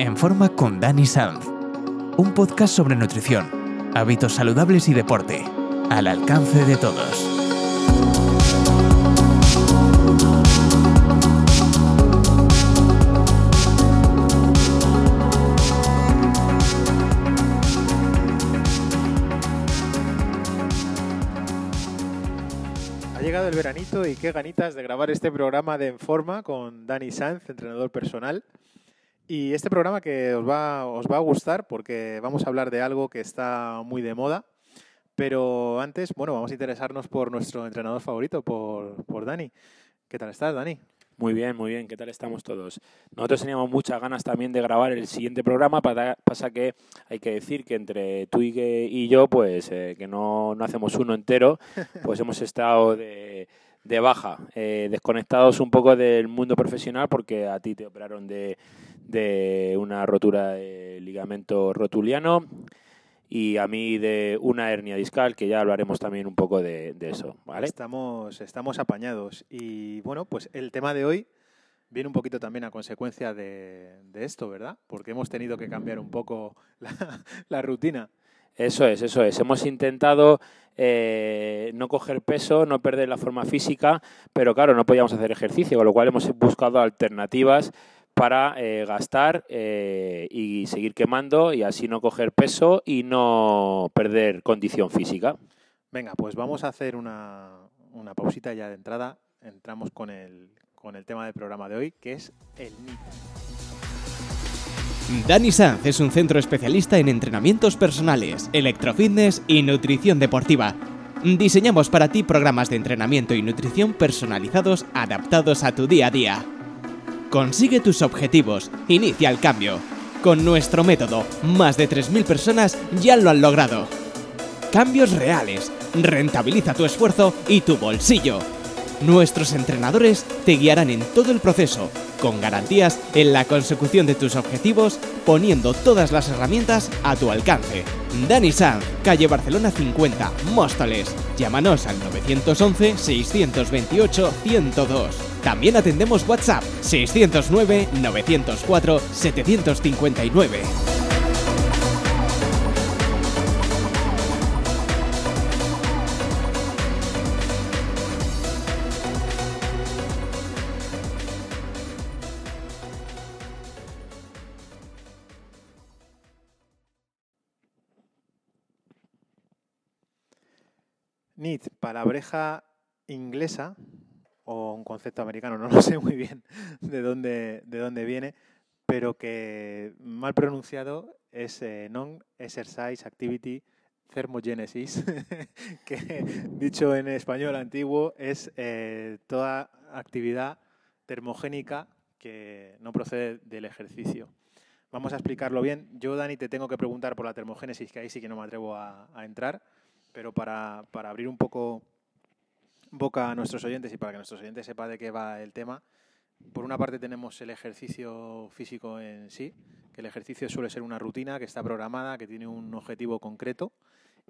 En forma con Dani Sanz. Un podcast sobre nutrición, hábitos saludables y deporte. Al alcance de todos. Ha llegado el veranito y qué ganitas de grabar este programa de En Forma con Dani Sanz, entrenador personal. Y este programa que os va, os va a gustar porque vamos a hablar de algo que está muy de moda. Pero antes, bueno, vamos a interesarnos por nuestro entrenador favorito, por, por Dani. ¿Qué tal estás, Dani? Muy bien, muy bien. ¿Qué tal estamos todos? Nosotros teníamos muchas ganas también de grabar el siguiente programa. pa- Pasa que hay que decir que entre tú y, que- y yo, pues eh, que no, no hacemos uno entero, pues hemos estado de, de baja, eh, desconectados un poco del mundo profesional porque a ti te operaron de, de una rotura de ligamento rotuliano y a mí de una hernia discal, que ya hablaremos también un poco de, de eso, ¿vale? Estamos, estamos apañados. Y bueno, pues el tema de hoy viene un poquito también a consecuencia de, de esto, ¿verdad? Porque hemos tenido que cambiar un poco la, la rutina. Eso es, eso es. Hemos intentado eh, no coger peso, no perder la forma física, pero claro, no podíamos hacer ejercicio, con lo cual hemos buscado alternativas para eh, gastar eh, y seguir quemando y así no coger peso y no perder condición física. Venga, pues vamos a hacer una, una pausita ya de entrada. Entramos con el, con el tema del programa de hoy, que es el NIT. Dani Sanz es un centro especialista en entrenamientos personales, electrofitness y nutrición deportiva. Diseñamos para ti programas de entrenamiento y nutrición personalizados adaptados a tu día a día. Consigue tus objetivos, inicia el cambio. Con nuestro método, más de 3.000 personas ya lo han logrado. Cambios reales, rentabiliza tu esfuerzo y tu bolsillo. Nuestros entrenadores te guiarán en todo el proceso, con garantías en la consecución de tus objetivos, poniendo todas las herramientas a tu alcance. Dani Sanz, calle Barcelona 50, Móstoles. Llámanos al 911-628-102. También atendemos WhatsApp 609-904-759. NIT, palabreja inglesa o un concepto americano, no lo sé muy bien de dónde, de dónde viene, pero que mal pronunciado es eh, Non-Exercise Activity Thermogenesis, que dicho en español antiguo es eh, toda actividad termogénica que no procede del ejercicio. Vamos a explicarlo bien. Yo, Dani, te tengo que preguntar por la termogénesis, que ahí sí que no me atrevo a, a entrar, pero para, para abrir un poco boca a nuestros oyentes y para que nuestros oyentes sepan de qué va el tema, por una parte tenemos el ejercicio físico en sí, que el ejercicio suele ser una rutina que está programada, que tiene un objetivo concreto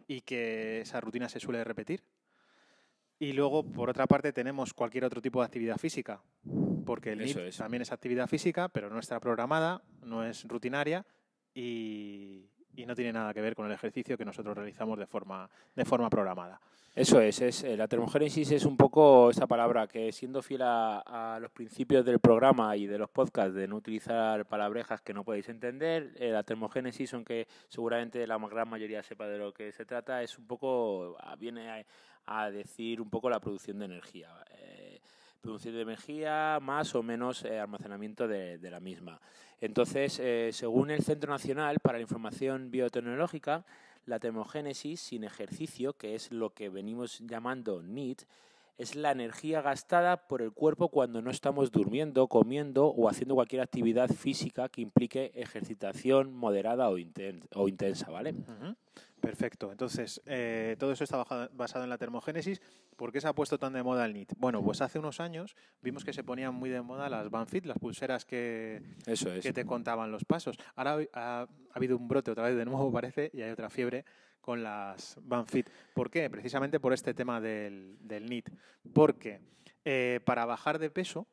y que esa rutina se suele repetir. Y luego, por otra parte, tenemos cualquier otro tipo de actividad física, porque el Eso NIT también es actividad física, pero no está programada, no es rutinaria y, y no tiene nada que ver con el ejercicio que nosotros realizamos de forma, de forma programada. Eso es, es eh, la termogénesis es un poco esa palabra que siendo fiel a, a los principios del programa y de los podcasts de no utilizar palabrejas que no podéis entender, eh, la termogénesis, aunque seguramente la gran mayoría sepa de lo que se trata, es un poco, ah, viene a, a decir un poco la producción de energía. eh, producción de energía más o menos eh, almacenamiento de, de la misma. Entonces, eh, según el Centro Nacional para la Información Biotecnológica, la termogénesis sin ejercicio, que es lo que venimos llamando NEAT, es la energía gastada por el cuerpo cuando no estamos durmiendo, comiendo o haciendo cualquier actividad física que implique ejercitación moderada o, inten- o intensa, ¿vale? Perfecto. Entonces, eh, todo eso está basado en la termogénesis. ¿Por qué se ha puesto tan de moda el NIT? Bueno, pues hace unos años vimos que se ponían muy de moda las Banfit, las pulseras que, Eso es. que te contaban los pasos. Ahora ha habido un brote otra vez de nuevo, parece, y hay otra fiebre con las Banfit. ¿Por qué? Precisamente por este tema del, del NIT. Porque eh, para bajar de peso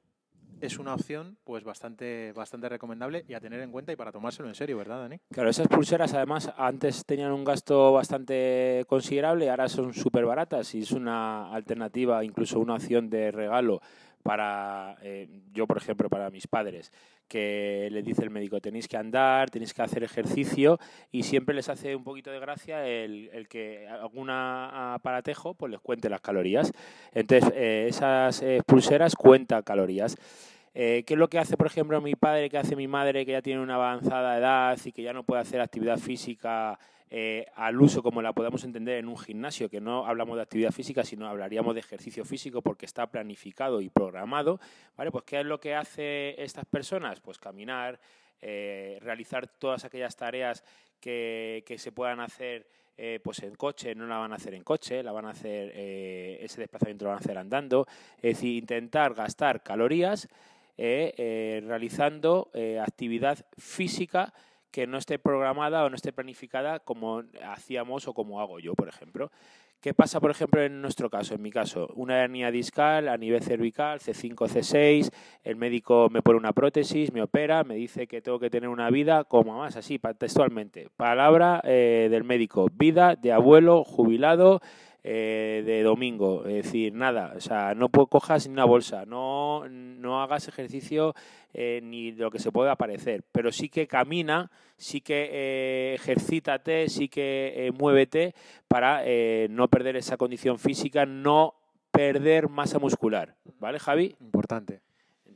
es una opción pues bastante, bastante recomendable y a tener en cuenta y para tomárselo en serio, ¿verdad, Dani? Claro, esas pulseras además antes tenían un gasto bastante considerable, ahora son súper baratas y es una alternativa, incluso una opción de regalo para, eh, yo por ejemplo, para mis padres, que le dice el médico, tenéis que andar, tenéis que hacer ejercicio y siempre les hace un poquito de gracia el, que algún aparatejo pues les cuente las calorías. Entonces, eh, esas eh, pulseras cuentan calorías. ¿Qué es lo que hace, por ejemplo, mi padre, que hace mi madre, que ya tiene una avanzada edad y que ya no puede hacer actividad física eh, al uso como la podemos entender en un gimnasio, que no hablamos de actividad física, sino hablaríamos de ejercicio físico porque está planificado y programado, ¿vale? Pues ¿qué es lo que hace estas personas? Pues caminar, eh, realizar todas aquellas tareas que, se puedan hacer eh, pues en coche, no la van a hacer en coche, la van a hacer, ese desplazamiento lo van a hacer andando, es decir, intentar gastar calorías realizando actividad física que no esté programada o no esté planificada como hacíamos o como hago yo, por ejemplo. ¿Qué pasa, por ejemplo, en nuestro caso, en mi caso? Una hernia discal a nivel cervical, C5, C6, el médico me pone una prótesis, me opera, me dice que tengo que tener una vida como más, así, textualmente. Palabra eh, del médico, vida de abuelo jubilado eh, de domingo. Es decir, nada, o sea, no cojas ni una bolsa, no, no hagas ejercicio eh, ni lo que se pueda parecer, pero sí que camina, sí que eh, ejercítate, sí que muévete para no perder esa condición física, no perder masa muscular. ¿Vale, Javi? Importante.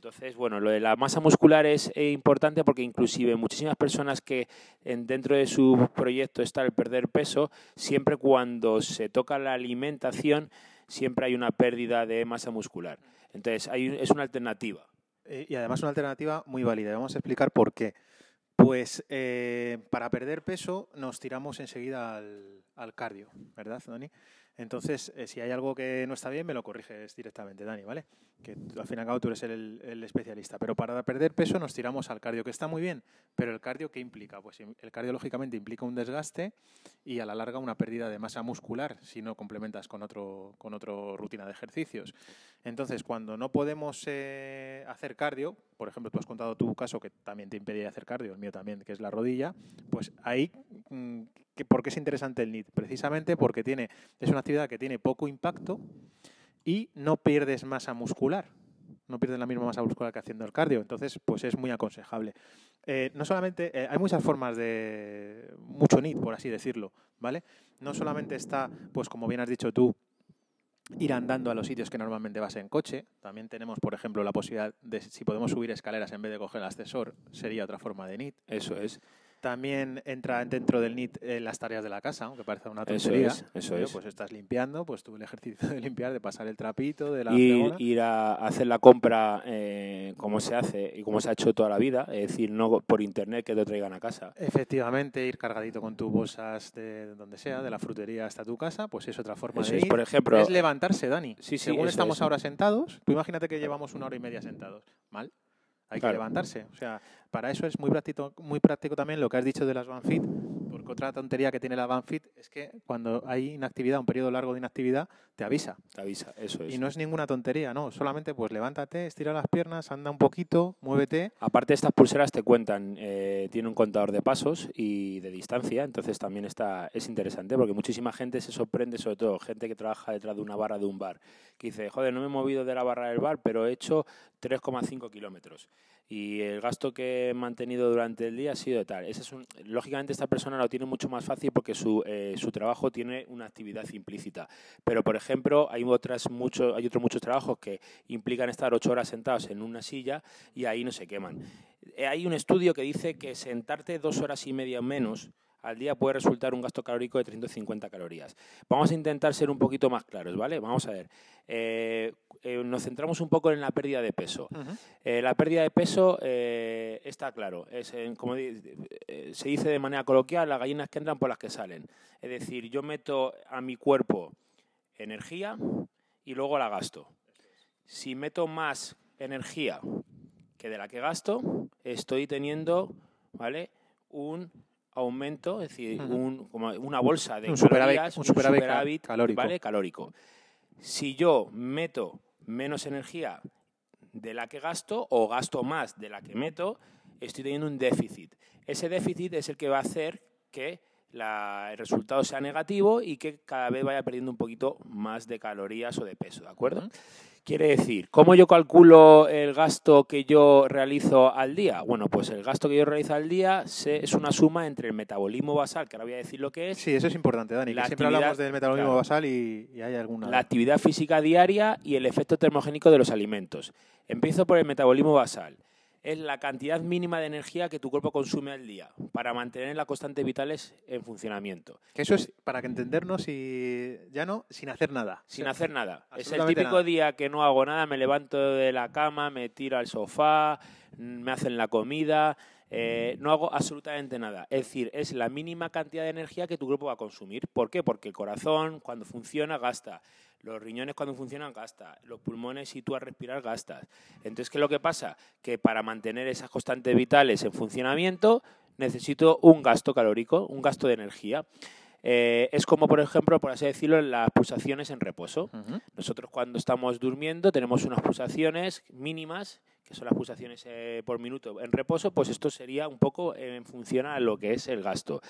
Entonces, bueno, lo de la masa muscular es eh, importante porque inclusive muchísimas personas que dentro de su proyecto está el perder peso, siempre cuando se toca la alimentación, siempre hay una pérdida de masa muscular. Entonces, es una alternativa. Eh, y además una alternativa muy válida. Vamos a explicar por qué. Pues eh, para perder peso nos tiramos enseguida al, cardio, ¿verdad, Dani? Entonces, si hay algo que no está bien, me lo corriges directamente, Dani, ¿vale? Que al fin y al cabo tú eres el, especialista. Pero para perder peso nos tiramos al cardio, que está muy bien. Pero el cardio, ¿qué implica? Pues el cardio, lógicamente, implica un desgaste y a la larga una pérdida de masa muscular si no complementas con otro, con otro rutina de ejercicios. Entonces, cuando no podemos eh, hacer cardio, por ejemplo, tú has contado tu caso que también te impedía hacer cardio, el mío también, que es la rodilla, pues ahí, mm, ¿por qué es interesante el NIT? Precisamente porque tiene, es una actividad que tiene poco impacto y no pierdes masa muscular. No pierdes la misma masa muscular que haciendo el cardio. Entonces, pues es muy aconsejable. Eh, no solamente, eh, hay muchas formas de, mucho NIT, por así decirlo, ¿vale? No solamente está, pues como bien has dicho tú, ir andando a los sitios que normalmente vas en coche. También tenemos, por ejemplo, la posibilidad de, si podemos subir escaleras en vez de coger el ascensor, sería otra forma de NIT. Eso es. También entra dentro del NIT eh, las tareas de la casa, aunque parece una tontería. Eso es, eso es. Pues estás limpiando, pues tú el ejercicio de limpiar, de pasar el trapito, de la Ir, ir a hacer la compra eh, como se hace y como se ha hecho toda la vida, es decir, no por internet que te traigan a casa. Efectivamente, ir cargadito con tus bolsas de donde sea, de la frutería hasta tu casa, pues es otra forma de ir. por ejemplo, es levantarse, Dani. Sí, sí, Según estamos ahora sentados, tú imagínate que llevamos una hora y media sentados. ¿Mal? Hay que levantarse. O sea, para eso es muy práctico, muy práctico también lo que has dicho de las Banfit, porque otra tontería que tiene la Banfit es que cuando hay inactividad, un periodo largo de inactividad, te avisa. Te avisa, eso es. Y no es ninguna tontería, no. Solamente pues levántate, estira las piernas, anda un poquito, muévete. Aparte estas pulseras te cuentan, eh, tiene un contador de pasos y de distancia, entonces también está, es interesante porque muchísima gente se sorprende, sobre todo gente que trabaja detrás de una barra de un bar, que dice, joder, no me he movido de la barra del bar, pero he hecho 3,5 kilómetros y el gasto que he mantenido durante el día ha sido tal. Es un, lógicamente esta persona lo tiene mucho más fácil porque su, eh, su trabajo tiene una actividad implícita. Pero, por ejemplo, hay, otras mucho, hay otros muchos trabajos que implican estar ocho horas sentados en una silla y ahí no se queman. Eh, hay un estudio que dice que sentarte dos horas y media menos al día puede resultar un gasto calórico de 350 calorías. Vamos a intentar ser un poquito más claros, ¿vale? Vamos a ver. Eh, eh, nos centramos un poco en la pérdida de peso. Eh, la pérdida de peso está claro. Es, como se dice de manera coloquial, las gallinas que entran por las que salen. Es decir, yo meto a mi cuerpo energía y luego la gasto. Si meto más energía que de la que gasto, estoy teniendo ¿vale? un aumento, es decir, un, como una bolsa de un calorías, un superávit, calórico. calórico. Si yo meto menos energía de la que gasto o gasto más de la que meto, estoy teniendo un déficit. Ese déficit es el que va a hacer que el resultado sea negativo y que cada vez vaya perdiendo un poquito más de calorías o de peso, ¿de acuerdo? Quiere decir, ¿cómo yo calculo el gasto que yo realizo al día? Bueno, pues el gasto que yo realizo al día es una suma entre el metabolismo basal, que ahora voy a decir lo que es. Sí, eso es importante, Dani. siempre hablamos del metabolismo basal y, y, hay alguna. La actividad física diaria y el efecto termogénico de los alimentos. Empiezo por el metabolismo basal es la cantidad mínima de energía que tu cuerpo consume al día para mantener las constantes vitales en funcionamiento. Que eso es, para que entendernos, y ya no, sin hacer nada. Sin hacer nada. Es el típico día que no hago nada, me levanto de la cama, me tiro al sofá, me hacen la comida, eh, no hago absolutamente nada. Es decir, es la mínima cantidad de energía que tu cuerpo va a consumir. ¿Por qué? Porque el corazón, cuando funciona, gasta. Los riñones cuando funcionan gasta, los pulmones si tú a respirar gastas. Entonces, ¿qué es lo que pasa? Que para mantener esas constantes vitales en funcionamiento necesito un gasto calórico, un gasto de energía. Eh, es como, por ejemplo, por así decirlo, las pulsaciones en reposo. Nosotros cuando estamos durmiendo tenemos unas pulsaciones mínimas, que son las pulsaciones eh, por minuto en reposo, pues esto sería un poco en función a lo que es el gasto.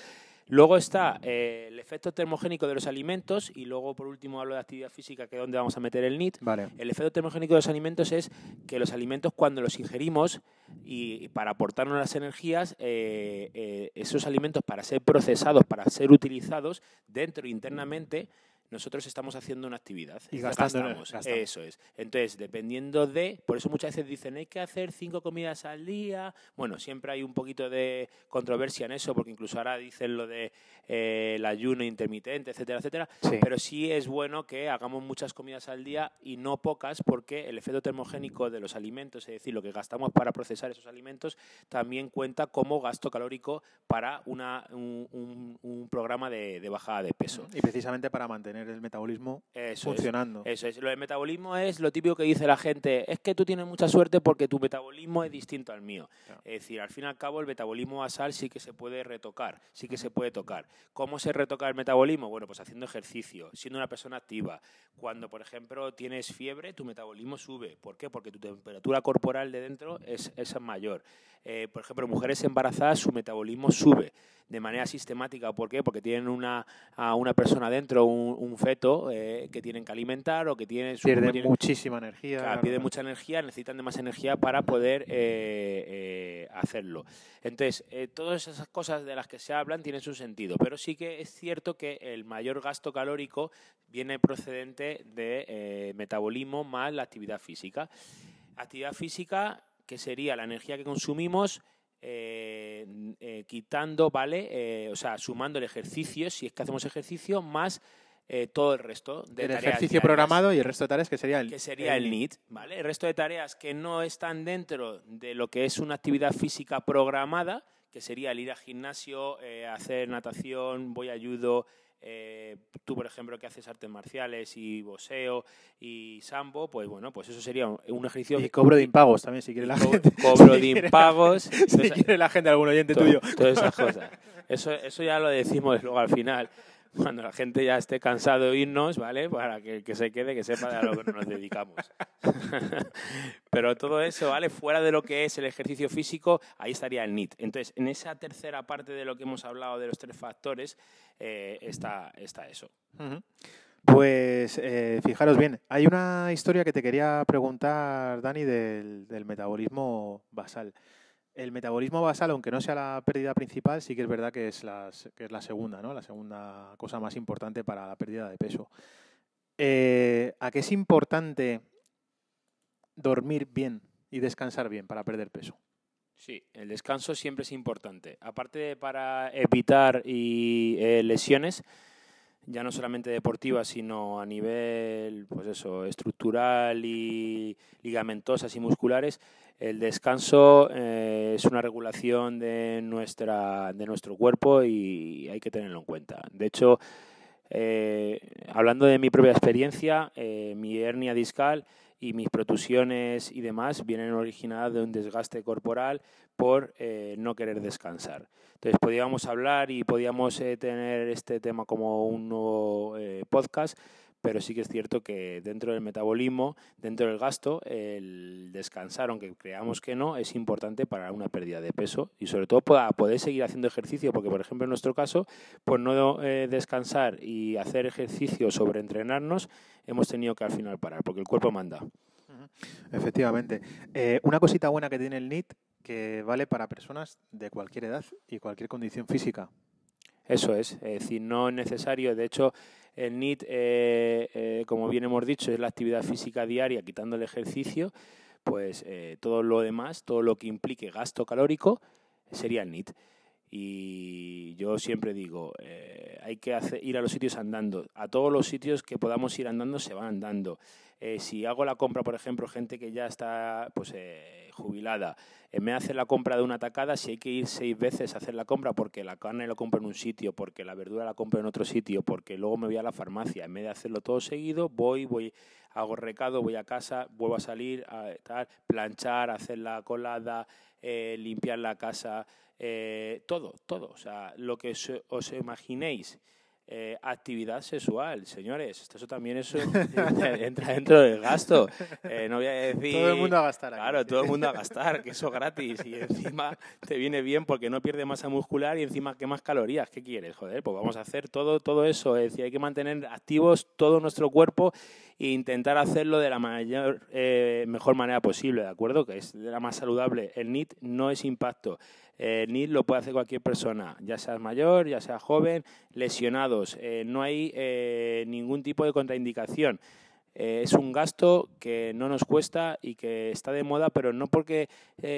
Luego está eh, el efecto termogénico de los alimentos y luego por último hablo de actividad física, que es donde vamos a meter el NIT. El efecto termogénico de los alimentos es que los alimentos cuando los ingerimos y, para aportarnos las energías, eh, eh, esos alimentos para ser procesados, para ser utilizados dentro internamente, nosotros estamos haciendo una actividad. Y gastando. Eso es. Entonces, dependiendo de, por eso muchas veces dicen, hay que hacer cinco comidas al día. Bueno, siempre hay un poquito de controversia en eso, porque incluso ahora dicen lo de eh, el ayuno intermitente, etcétera, etcétera. Pero sí es bueno que hagamos muchas comidas al día y no pocas, porque el efecto termogénico de los alimentos, es decir, lo que gastamos para procesar esos alimentos, también cuenta como gasto calórico para una, un, programa de, de bajada de peso. Y precisamente para mantener el metabolismo funcionando. eso es. Lo del metabolismo es lo típico que dice la gente, es que tú tienes mucha suerte porque tu metabolismo es distinto al mío. Es decir, al fin y al cabo el metabolismo basal sí que se puede retocar, sí que se puede tocar. ¿Cómo se retoca el metabolismo? Bueno, pues haciendo ejercicio, siendo una persona activa. Cuando, por ejemplo, tienes fiebre, tu metabolismo sube. ¿Por qué? Porque tu temperatura corporal de dentro es, es mayor. Eh, por ejemplo, mujeres embarazadas, su metabolismo sube de manera sistemática. ¿Por qué? Porque tienen una, a una persona dentro, un, feto eh, que tienen que alimentar o que tienen... Su, pierden muchísima energía. Claro, pierden mucha energía, necesitan de más energía para poder eh, hacerlo. Entonces, todas esas cosas de las que se hablan tienen su sentido, pero sí que es cierto que el mayor gasto calórico viene procedente de metabolismo más la actividad física. Actividad física que sería la energía que consumimos eh, eh, quitando, ¿vale? Eh, o sea, sumando el ejercicio, si es que hacemos ejercicio, más todo el resto de el ejercicio programado y el resto de tareas que sería el que sería el, NIT, ¿vale? El resto de tareas que no están dentro de lo que es una actividad física programada, que sería el ir al gimnasio, hacer natación, voy a ayudo, eh, tú, por ejemplo, que haces artes marciales y boxeo y sambo, pues bueno, pues eso sería un, ejercicio. Y cobro de impagos también, si quiere la gente. Cobro de impagos. si quiere la gente, algún oyente tuyo. Todas esas cosas. Eso, eso ya lo decimos luego al final cuando la gente ya esté cansado de oírnos, ¿vale? Para que el que se quede, que sepa de a lo que nos dedicamos. Pero todo eso, ¿vale? Fuera de lo que es el ejercicio físico, ahí estaría el NIT. Entonces, en esa tercera parte de lo que hemos hablado de los tres factores, eh, está, está eso. Pues eh, fijaros bien, hay una historia que te quería preguntar, Dani, del metabolismo basal. El metabolismo basal, aunque no sea la pérdida principal, sí que es verdad que es, la, que es la segunda, ¿no? La segunda cosa más importante para la pérdida de peso. Eh, ¿A qué es importante dormir bien y descansar bien para perder peso? Sí, el descanso siempre es importante. Aparte para evitar eh, lesiones, ya no solamente deportivas, sino a nivel pues eso, estructural y ligamentosas y musculares, el descanso eh, es una regulación de, nuestra, de nuestro cuerpo y hay que tenerlo en cuenta. De hecho, eh, hablando de mi propia experiencia, eh, mi hernia discal y mis protusiones y demás vienen originadas de un desgaste corporal por no querer descansar. Entonces podíamos hablar y podíamos tener este tema como un nuevo podcast, pero sí que es cierto que dentro del metabolismo, dentro del gasto, el descansar, aunque creamos que no, es importante para una pérdida de peso y sobre todo para poder seguir haciendo ejercicio, porque por ejemplo en nuestro caso, pues no eh, descansar y hacer ejercicio sobre entrenarnos, hemos tenido que al final parar, porque el cuerpo manda. Efectivamente. Eh, una cosita buena que tiene el NIT que vale para personas de cualquier edad y cualquier condición física. Eso es, es decir, no es necesario, de hecho, el NIT, eh, eh, como bien hemos dicho, es la actividad física diaria, quitando el ejercicio, pues eh, todo lo demás, todo lo que implique gasto calórico, sería el NIT. Y yo siempre digo, hay que ir a los sitios andando. A todos los sitios que podamos ir andando se van andando. si hago la compra, por ejemplo, gente que ya está pues, jubilada, en vez de hacer la compra de una tacada, si hay que ir seis veces a hacer la compra porque la carne la compro en un sitio, porque la verdura la compro en otro sitio, porque luego me voy a la farmacia, en vez de hacerlo todo seguido, voy, voy, hago recado, voy a casa, vuelvo a salir, a tal, planchar, hacer la colada, eh, limpiar la casa, eh, todo, todo. O sea, lo que os imaginéis eh, actividad sexual, señores. Eso también eso entra dentro del gasto. Eh, no voy a decir. Todo el mundo a gastar. claro, todo el mundo a gastar, que eso es gratis. Y encima te viene bien porque no pierde masa muscular y encima más calorías. ¿Qué quieres? Joder, pues vamos a hacer todo, todo eso. Es decir, hay que mantener activos todo nuestro cuerpo e intentar hacerlo de la mayor, eh, mejor manera posible, ¿de acuerdo? Que es de la más saludable. El NIT no es impacto. NIT lo puede hacer cualquier persona, ya sea mayor, ya sea joven, lesionados. Eh, no hay eh, ningún tipo de contraindicación. es un gasto que no nos cuesta y que está de moda, pero no porque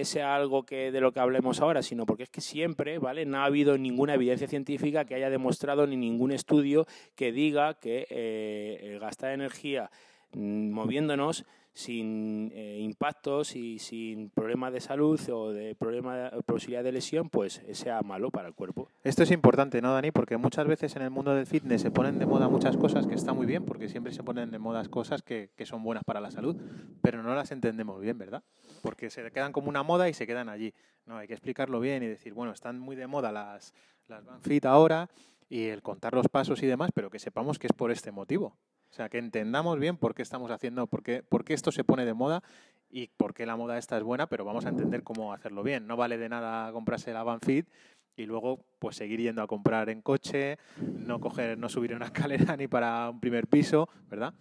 sea algo que de lo que hablemos ahora, sino porque es que siempre, ¿vale? No ha habido ninguna evidencia científica que haya demostrado ni ningún estudio que diga que gastar energía mm, moviéndonos sin eh, impactos y sin problemas de salud o de problema de posibilidad de lesión, pues sea malo para el cuerpo. Esto es importante, ¿no, Dani? Porque muchas veces en el mundo del fitness se ponen de moda muchas cosas que están muy bien, porque siempre se ponen de moda cosas que, que son buenas para la salud, pero no las entendemos bien, ¿verdad? Porque se quedan como una moda y se quedan allí. No, hay que explicarlo bien y decir, bueno, están muy de moda las, las fit ahora y el contar los pasos y demás, pero que sepamos que es por este motivo. O sea, que entendamos bien por qué estamos haciendo, por qué, por qué esto se pone de moda y por qué la moda esta es buena, pero vamos a entender cómo hacerlo bien. No vale de nada comprarse la Banfit y luego pues seguir yendo a comprar en coche, no coger, no subir una escalera ni para un primer piso, ¿verdad?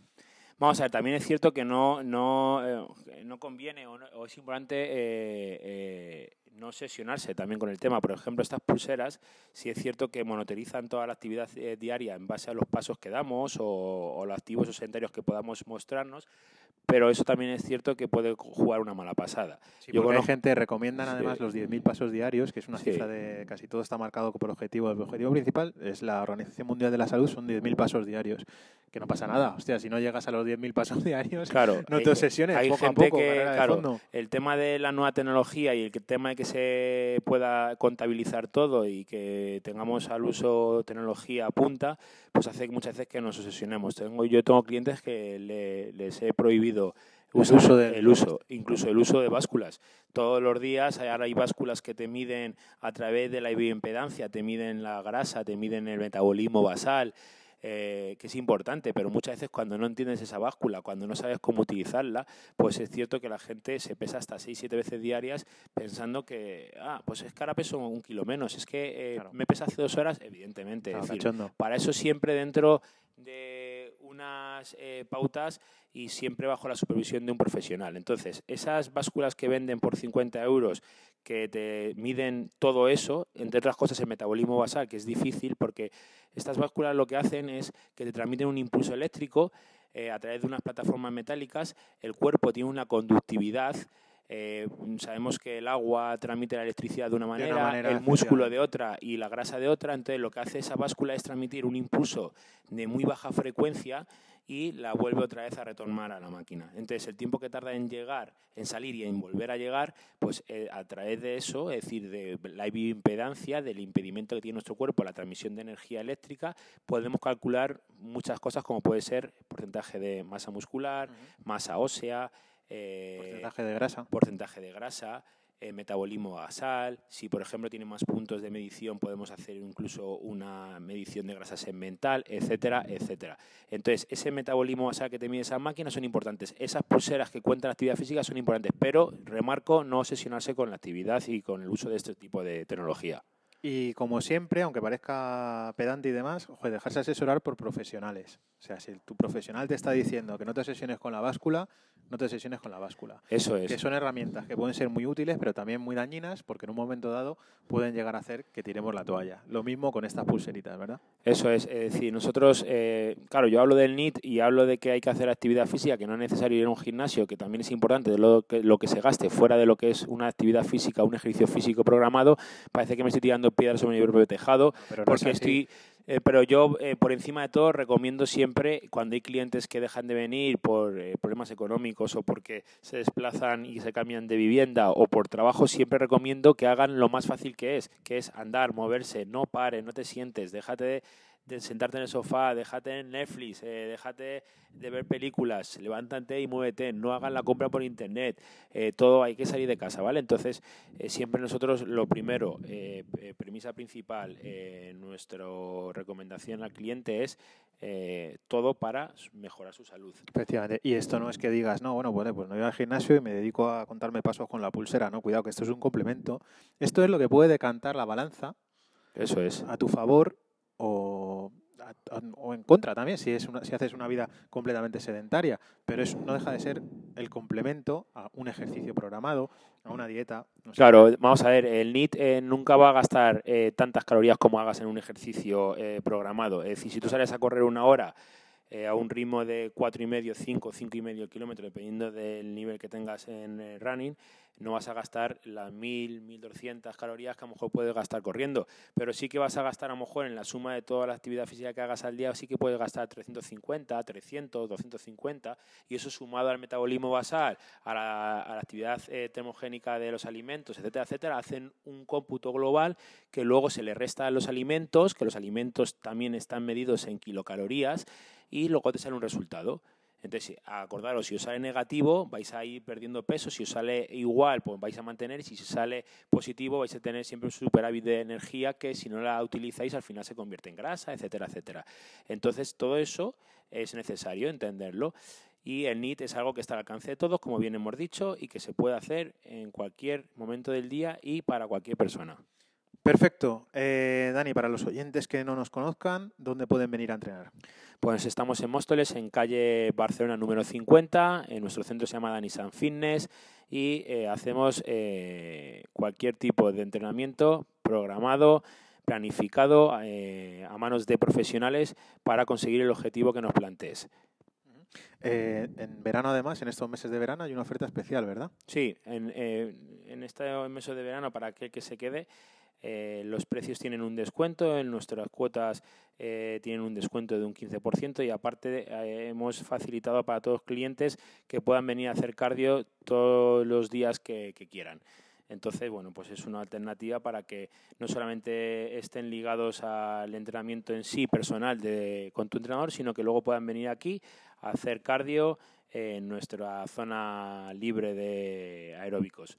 Vamos a ver, también es cierto que no, no, eh, no conviene o, es importante eh, eh, no sesionarse también con el tema. Por ejemplo, estas pulseras, si es cierto que monoterizan toda la actividad eh, diaria en base a los pasos que damos o, los activos o sedentarios que podamos mostrarnos, pero eso también es cierto que puede jugar una mala pasada. Yo hay gente, recomiendan además los 10.000 pasos diarios, que es una cifra de casi todo está marcado por objetivo. El objetivo principal es la Organización Mundial de la Salud, son 10.000 pasos diarios. Que no pasa nada, hostia, si no llegas a los 10.000 pasos diarios, claro, no te obsesiones, hay poco gente a poco, que, claro, el tema de la nueva tecnología y el tema de que se pueda contabilizar todo y que tengamos al uso tecnología a punta, pues hace muchas veces que nos obsesionemos. Tengo, yo tengo clientes que les he prohibido usar uso el uso, incluso el uso de básculas. Todos los días ahora hay básculas que te miden a través de la bioimpedancia, te miden la grasa, te miden el metabolismo basal. Eh, que es importante, pero muchas veces cuando no entiendes esa báscula, cuando no sabes cómo utilizarla, pues es cierto que la gente se pesa hasta 6-7 veces diarias pensando que, ah, pues es que ahora peso un kilo menos, es que eh, me pesa hace dos horas, evidentemente. para eso siempre dentro de unas eh, pautas y siempre bajo la supervisión de un profesional. Entonces, esas básculas que venden por 50 euros, que te miden todo eso, entre otras cosas el metabolismo basal, que es difícil porque estas básculas lo que hacen es que te transmiten un impulso eléctrico eh, a través de unas plataformas metálicas, el cuerpo tiene una conductividad eh, sabemos que el agua transmite la electricidad de una manera, el músculo de otra y la grasa de otra, entonces lo que hace esa báscula es transmitir un impulso de muy baja frecuencia y la vuelve otra vez a retomar a la máquina. Entonces el tiempo que tarda en llegar, en salir y en volver a llegar, pues eh, a través de eso, es decir, de la bioimpedancia, del impedimento que tiene nuestro cuerpo, la transmisión de energía eléctrica, podemos calcular muchas cosas como puede ser porcentaje de masa muscular, masa ósea, eh, Porcentaje de grasa. porcentaje de grasa, eh, metabolismo basal. Si, por ejemplo, tiene más puntos de medición, podemos hacer incluso una medición de grasa segmental, etcétera, etcétera. Entonces, ese metabolismo basal que te mide esas máquinas son importantes. Esas pulseras que cuentan la actividad física son importantes, pero remarco no obsesionarse con la actividad y con el uso de este tipo de tecnología. Y como siempre, aunque parezca pedante y demás, dejarse asesorar por profesionales. O sea, si tu profesional te está diciendo que no te obsesiones con la báscula, no te obsesiones con la báscula. Eso es. Que son herramientas que pueden ser muy útiles, pero también muy dañinas, porque en un momento dado pueden llegar a hacer que tiremos la toalla. Lo mismo con estas pulseritas, ¿verdad? Eso es, es decir, nosotros, eh, claro, yo hablo del NIT y hablo de que hay que hacer actividad física, que no es necesario ir a un gimnasio, que también es importante, lo que, lo que se gaste fuera de lo que es una actividad física, un ejercicio físico programado, parece que me estoy tirando piedras sobre mi propio tejado, Pero no es porque así. estoy... eh, pero yo, eh, por encima de todo, recomiendo siempre, cuando hay clientes que dejan de venir por eh, problemas económicos o porque se desplazan y se cambian de vivienda o por trabajo, siempre recomiendo que hagan lo más fácil que es, que es andar, moverse, no pares, no te sientes, déjate de, de sentarte en el sofá, déjate en Netflix, eh, déjate de ver películas, levántate y muévete, no hagan la compra por internet, eh, todo hay que salir de casa, ¿vale? Entonces, eh, siempre nosotros lo primero, premisa principal, nuestra recomendación al cliente es eh, todo para mejorar su salud. Efectivamente. Y esto no es que digas, no, bueno, pues, pues no voy al gimnasio y me dedico a contarme pasos con la pulsera. No, cuidado, que esto es un complemento. Esto es lo que puede decantar la balanza Eso es. a tu favor o, o en contra también, si, es una, si haces una vida completamente sedentaria. Pero es, no deja de ser el complemento a un ejercicio programado, a una dieta. Claro, vamos a ver, el NIT eh, nunca va a gastar eh, tantas calorías como hagas en un ejercicio eh, programado. Es decir, si tú sales a correr una hora eh, a un ritmo de cuatro y medio, cinco, cinco y medio kilómetros, dependiendo del nivel que tengas en eh, running, no vas a gastar las 1000, 1200 calorías que a lo mejor puedes gastar corriendo, pero sí que vas a gastar a lo mejor en la suma de toda la actividad física que hagas al día, sí que puedes gastar 350, 300, 250, y eso sumado al metabolismo basal, a la, a la actividad eh, termogénica de los alimentos, etcétera, etcétera, hacen un cómputo global que luego se le resta a los alimentos, que los alimentos también están medidos en kilocalorías, y luego te sale un resultado. Entonces, acordaros, si os sale negativo, vais a ir perdiendo peso, si os sale igual, pues vais a mantener, si os sale positivo, vais a tener siempre un superávit de energía que si no la utilizáis al final se convierte en grasa, etcétera, etcétera. Entonces, todo eso es necesario entenderlo. Y el NIT es algo que está al alcance de todos, como bien hemos dicho, y que se puede hacer en cualquier momento del día y para cualquier persona. Perfecto. Eh, Dani, para los oyentes que no nos conozcan, ¿dónde pueden venir a entrenar? Pues estamos en Móstoles, en calle Barcelona número 50. En nuestro centro se llama Danisan Fitness y eh, hacemos eh, cualquier tipo de entrenamiento programado, planificado a manos de profesionales para conseguir el objetivo que nos plantees. Eh, en verano, además, en estos meses de verano, hay una oferta especial, ¿verdad? Sí, en, eh, en este mes de verano, para aquel que se quede, eh, los precios tienen un descuento, en nuestras cuotas eh, tienen un descuento de un 15% y aparte eh, hemos facilitado para todos los clientes que puedan venir a hacer cardio todos los días que, que quieran. Entonces, bueno, pues es una alternativa para que no solamente estén ligados al entrenamiento en sí personal de, con tu entrenador, sino que luego puedan venir aquí a hacer cardio en nuestra zona libre de aeróbicos.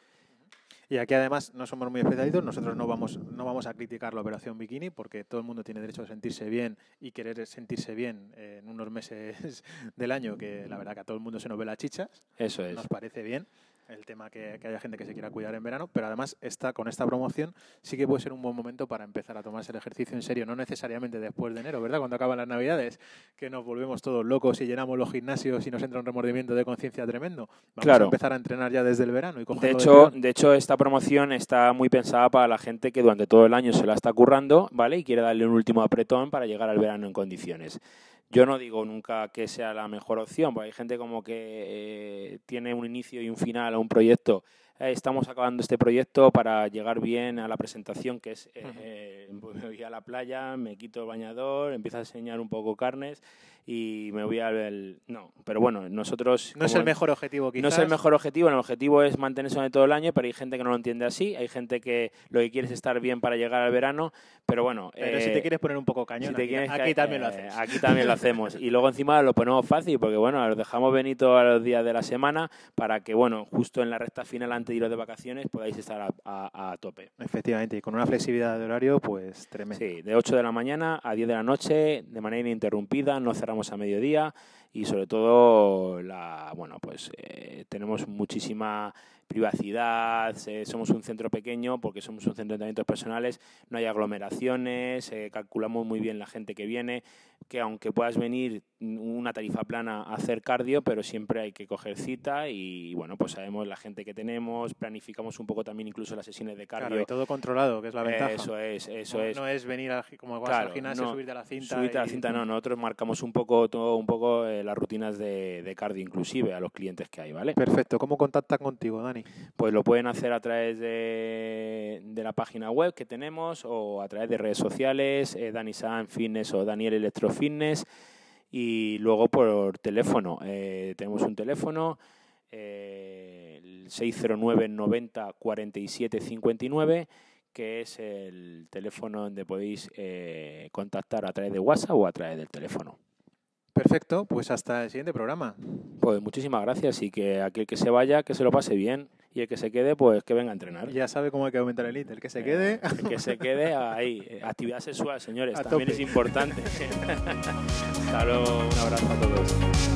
Y aquí además no somos muy especializados, nosotros no vamos, no vamos a criticar la operación bikini porque todo el mundo tiene derecho a sentirse bien y querer sentirse bien eh, en unos meses del año que la verdad que a todo el mundo se nos ve la chicha, Eso es. nos parece bien el tema que, que haya gente que se quiera cuidar en verano, pero además esta, con esta promoción sí que puede ser un buen momento para empezar a tomarse el ejercicio en serio, no necesariamente después de enero, ¿verdad? Cuando acaban las navidades, que nos volvemos todos locos y llenamos los gimnasios y nos entra un remordimiento de conciencia tremendo. Vamos Claro. a empezar a entrenar ya desde el verano y De hecho, tirón. de hecho, esta promoción está muy pensada para la gente que durante todo el año se la está currando, ¿vale? Y quiere darle un último apretón para llegar al verano en condiciones. Yo no digo nunca que sea la mejor opción, porque hay gente como que eh, tiene un inicio y un final a un proyecto eh, estamos acabando este proyecto para llegar bien a la presentación, que es, eh, me voy a la playa, me quito el bañador, empiezo a enseñar un poco carnes y me voy al... No, pero bueno, nosotros... No es el mejor objetivo, quizás. No es el mejor objetivo, el objetivo es mantenerse durante todo el año, pero hay gente que no lo entiende así, hay gente que lo que quiere es estar bien para llegar al verano, pero bueno... Pero si te quieres poner un poco cañón, aquí, también lo haces. Aquí también lo hacemos. Y luego encima lo ponemos fácil, porque bueno, lo dejamos benito a los días de la semana para que, bueno, justo en la recta final antes de ir de vacaciones podáis estar a, tope. Efectivamente, y con una flexibilidad de horario, pues tremendo. Sí, de 8 de la mañana a 10 de la noche, de manera ininterrumpida, no cerramos a mediodía y sobre todo, la, bueno, pues eh, tenemos muchísima privacidad, somos un centro pequeño porque somos un centro de entrenamientos personales, no hay aglomeraciones, eh, calculamos muy bien la gente que viene, que aunque puedas venir una tarifa plana a hacer cardio, pero siempre hay que coger cita y bueno, pues sabemos la gente que tenemos, planificamos un poco también incluso las sesiones de cardio. Claro, y todo controlado, que es la ventaja. Eso es, eso es. No es venir como vas al gimnasio, subirte a la cinta. Subirte a la cinta, no, nosotros marcamos un poco, todo un poco eh, las rutinas de, de cardio inclusive a los clientes que hay, ¿vale? Perfecto, ¿cómo contactan contigo, Dani? Pues lo pueden hacer a través de, la página web que tenemos o a través de redes sociales, eh, Dani San Fitness o Daniel Electro Fitness y luego por teléfono. Eh, tenemos un teléfono, eh, el 609 90 47 59 que es el teléfono donde podéis eh, contactar a través de WhatsApp o a través del teléfono. Perfecto, pues hasta el siguiente programa. Pues muchísimas gracias y que aquel que se vaya, que se lo pase bien y el que se quede, pues que venga a entrenar. Ya sabe cómo hay que aumentar el IT, el que se quede. El que se quede ahí. Actividad sexual, señores, también es importante. Hasta un abrazo a todos.